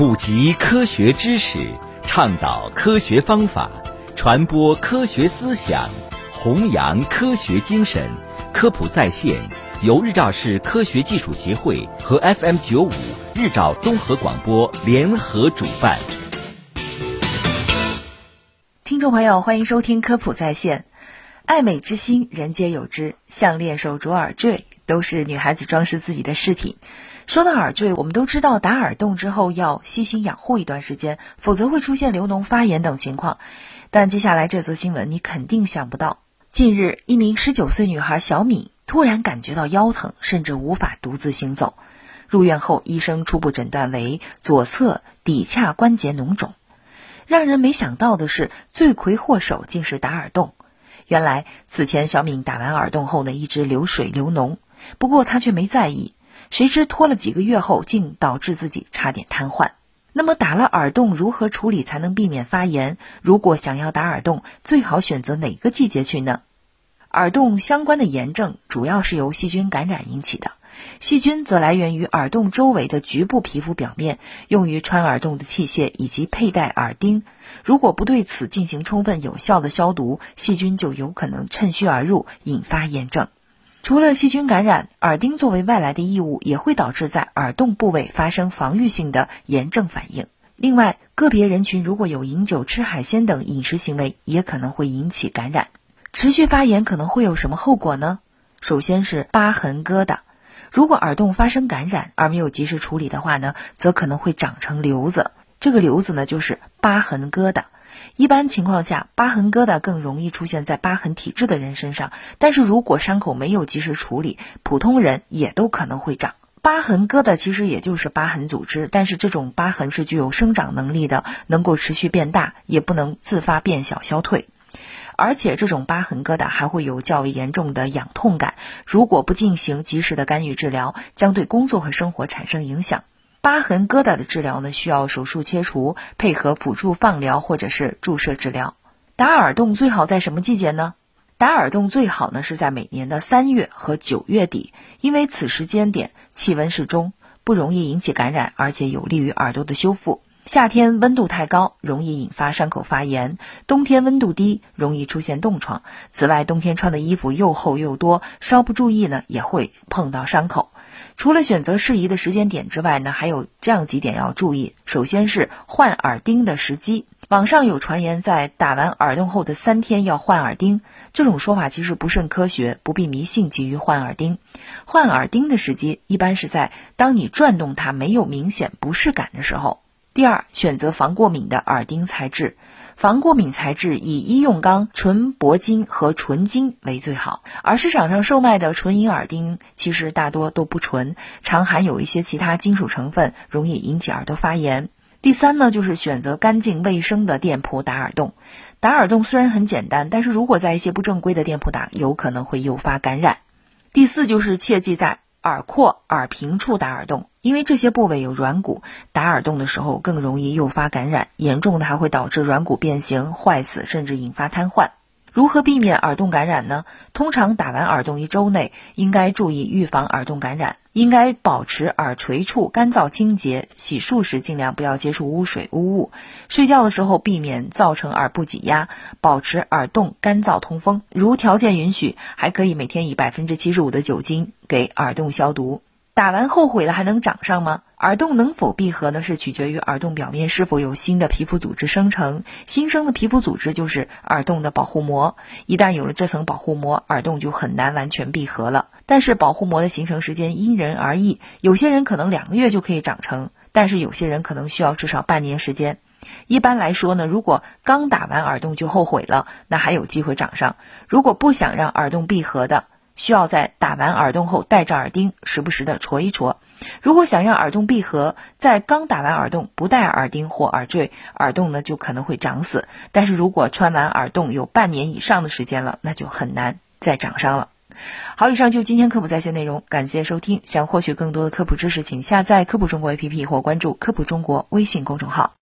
普及科学知识，倡导科学方法，传播科学思想，弘扬科学精神。科普在线由日照市科学技术协会和 FM 九五日照综合广播联合主办。听众朋友，欢迎收听科普在线。爱美之心，人皆有之，项链、手镯、耳坠都是女孩子装饰自己的饰品。说到耳坠，我们都知道打耳洞之后要细心养护一段时间，否则会出现流脓、发炎等情况。但接下来这则新闻你肯定想不到：近日，一名十九岁女孩小敏突然感觉到腰疼，甚至无法独自行走。入院后，医生初步诊断为左侧骶髂关节脓肿。让人没想到的是，罪魁祸首竟是打耳洞。原来，此前小敏打完耳洞后呢，一直流水流脓，不过她却没在意。谁知拖了几个月后，竟导致自己差点瘫痪。那么打了耳洞如何处理才能避免发炎？如果想要打耳洞，最好选择哪个季节去呢？耳洞相关的炎症主要是由细菌感染引起的，细菌则来源于耳洞周围的局部皮肤表面，用于穿耳洞的器械以及佩戴耳钉。如果不对此进行充分有效的消毒，细菌就有可能趁虚而入，引发炎症。除了细菌感染，耳钉作为外来的异物，也会导致在耳洞部位发生防御性的炎症反应。另外，个别人群如果有饮酒、吃海鲜等饮食行为，也可能会引起感染。持续发炎可能会有什么后果呢？首先是疤痕疙瘩，如果耳洞发生感染而没有及时处理的话呢，则可能会长成瘤子。这个瘤子呢，就是疤痕疙瘩。一般情况下，疤痕疙瘩更容易出现在疤痕体质的人身上。但是如果伤口没有及时处理，普通人也都可能会长疤痕疙瘩。其实也就是疤痕组织，但是这种疤痕是具有生长能力的，能够持续变大，也不能自发变小消退。而且这种疤痕疙瘩还会有较为严重的痒痛感，如果不进行及时的干预治疗，将对工作和生活产生影响。疤痕疙瘩的治疗呢，需要手术切除，配合辅助放疗或者是注射治疗。打耳洞最好在什么季节呢？打耳洞最好呢是在每年的三月和九月底，因为此时间点气温适中，不容易引起感染，而且有利于耳朵的修复。夏天温度太高，容易引发伤口发炎；冬天温度低，容易出现冻疮。此外，冬天穿的衣服又厚又多，稍不注意呢，也会碰到伤口。除了选择适宜的时间点之外呢，还有这样几点要注意。首先是换耳钉的时机。网上有传言，在打完耳洞后的三天要换耳钉，这种说法其实不甚科学，不必迷信急于换耳钉。换耳钉的时机一般是在当你转动它没有明显不适感的时候。第二，选择防过敏的耳钉材质。防过敏材质以医用钢、纯铂金和纯金为最好，而市场上售卖的纯银耳钉其实大多都不纯，常含有一些其他金属成分，容易引起耳朵发炎。第三呢，就是选择干净卫生的店铺打耳洞。打耳洞虽然很简单，但是如果在一些不正规的店铺打，有可能会诱发感染。第四就是切记在。耳廓、耳屏处打耳洞，因为这些部位有软骨，打耳洞的时候更容易诱发感染，严重的还会导致软骨变形、坏死，甚至引发瘫痪。如何避免耳洞感染呢？通常打完耳洞一周内，应该注意预防耳洞感染，应该保持耳垂处干燥清洁，洗漱时尽量不要接触污水污物，睡觉的时候避免造成耳部挤压，保持耳洞干燥通风。如条件允许，还可以每天以百分之七十五的酒精给耳洞消毒。打完后悔了还能长上吗？耳洞能否闭合呢？是取决于耳洞表面是否有新的皮肤组织生成。新生的皮肤组织就是耳洞的保护膜。一旦有了这层保护膜，耳洞就很难完全闭合了。但是保护膜的形成时间因人而异，有些人可能两个月就可以长成，但是有些人可能需要至少半年时间。一般来说呢，如果刚打完耳洞就后悔了，那还有机会长上。如果不想让耳洞闭合的，需要在打完耳洞后戴着耳钉，时不时的戳一戳。如果想让耳洞闭合，在刚打完耳洞不戴耳钉或耳坠，耳洞呢就可能会长死。但是如果穿完耳洞有半年以上的时间了，那就很难再长上了。好，以上就今天科普在线内容，感谢收听。想获取更多的科普知识，请下载科普中国 APP 或关注科普中国微信公众号。